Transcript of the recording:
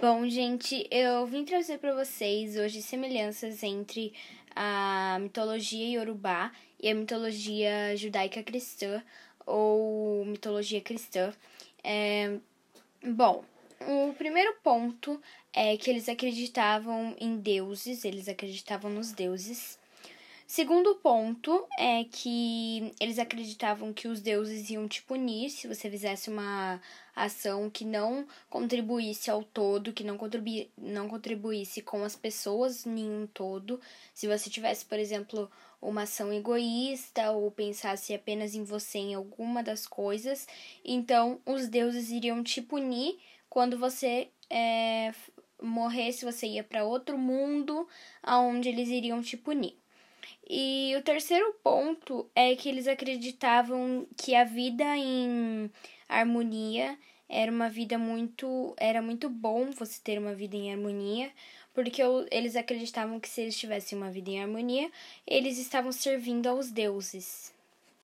Bom, gente, eu vim trazer para vocês hoje semelhanças entre a mitologia iorubá e a mitologia judaica cristã ou mitologia cristã. É, bom, o primeiro ponto é que eles acreditavam em deuses, eles acreditavam nos deuses. Segundo ponto é que eles acreditavam que os deuses iam te punir se você fizesse uma ação que não contribuísse ao todo, que não, contribu não contribuísse com as pessoas em um todo. Se você tivesse, por exemplo, uma ação egoísta ou pensasse apenas em você em alguma das coisas, então os deuses iriam te punir quando você é, morresse, você ia para outro mundo aonde eles iriam te punir. E o terceiro ponto é que eles acreditavam que a vida em harmonia era uma vida muito era muito bom você ter uma vida em harmonia, porque eles acreditavam que se eles tivessem uma vida em harmonia, eles estavam servindo aos deuses.